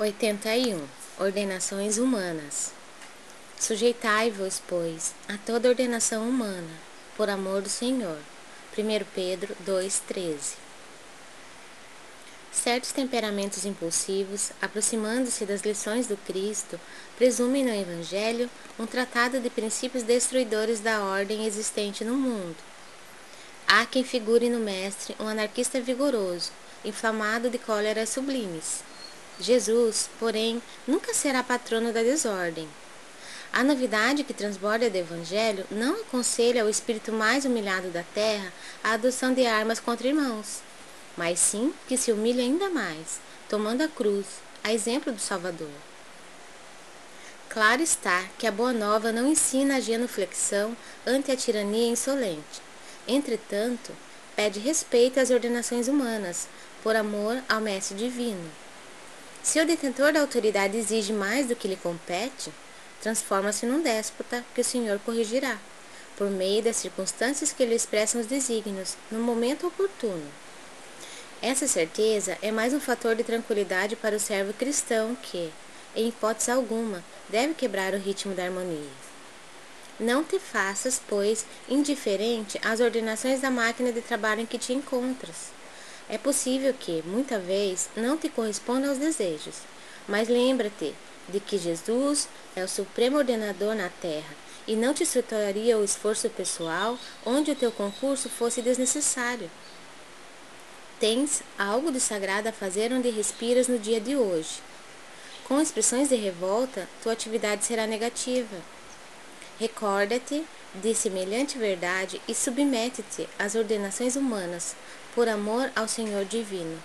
81. Ordenações humanas. Sujeitai-vos, pois, a toda ordenação humana, por amor do Senhor. 1 Pedro 2,13. Certos temperamentos impulsivos, aproximando-se das lições do Cristo, presumem no Evangelho um tratado de princípios destruidores da ordem existente no mundo. Há quem figure no Mestre um anarquista vigoroso, inflamado de cóleras sublimes Jesus, porém, nunca será patrono da desordem. A novidade que transborda do Evangelho não aconselha ao espírito mais humilhado da terra a adoção de armas contra irmãos, mas sim que se humilhe ainda mais, tomando a cruz, a exemplo do Salvador. Claro está que a Boa Nova não ensina a genuflexão ante a tirania insolente. Entretanto, pede respeito às ordenações humanas, por amor ao Mestre Divino. Se o detentor da autoridade exige mais do que lhe compete, transforma-se num déspota que o Senhor corrigirá, por meio das circunstâncias que lhe expressam os desígnios, no momento oportuno. Essa certeza é mais um fator de tranquilidade para o servo cristão que, em hipótese alguma, deve quebrar o ritmo da harmonia. Não te faças, pois, indiferente às ordenações da máquina de trabalho em que te encontras é possível que, muita vez, não te corresponda aos desejos, mas lembra-te de que Jesus é o supremo ordenador na terra e não te soltaria o esforço pessoal onde o teu concurso fosse desnecessário. Tens algo de sagrado a fazer onde respiras no dia de hoje. Com expressões de revolta, tua atividade será negativa. Recorda-te de semelhante verdade e submete-te às ordenações humanas, por amor ao Senhor Divino.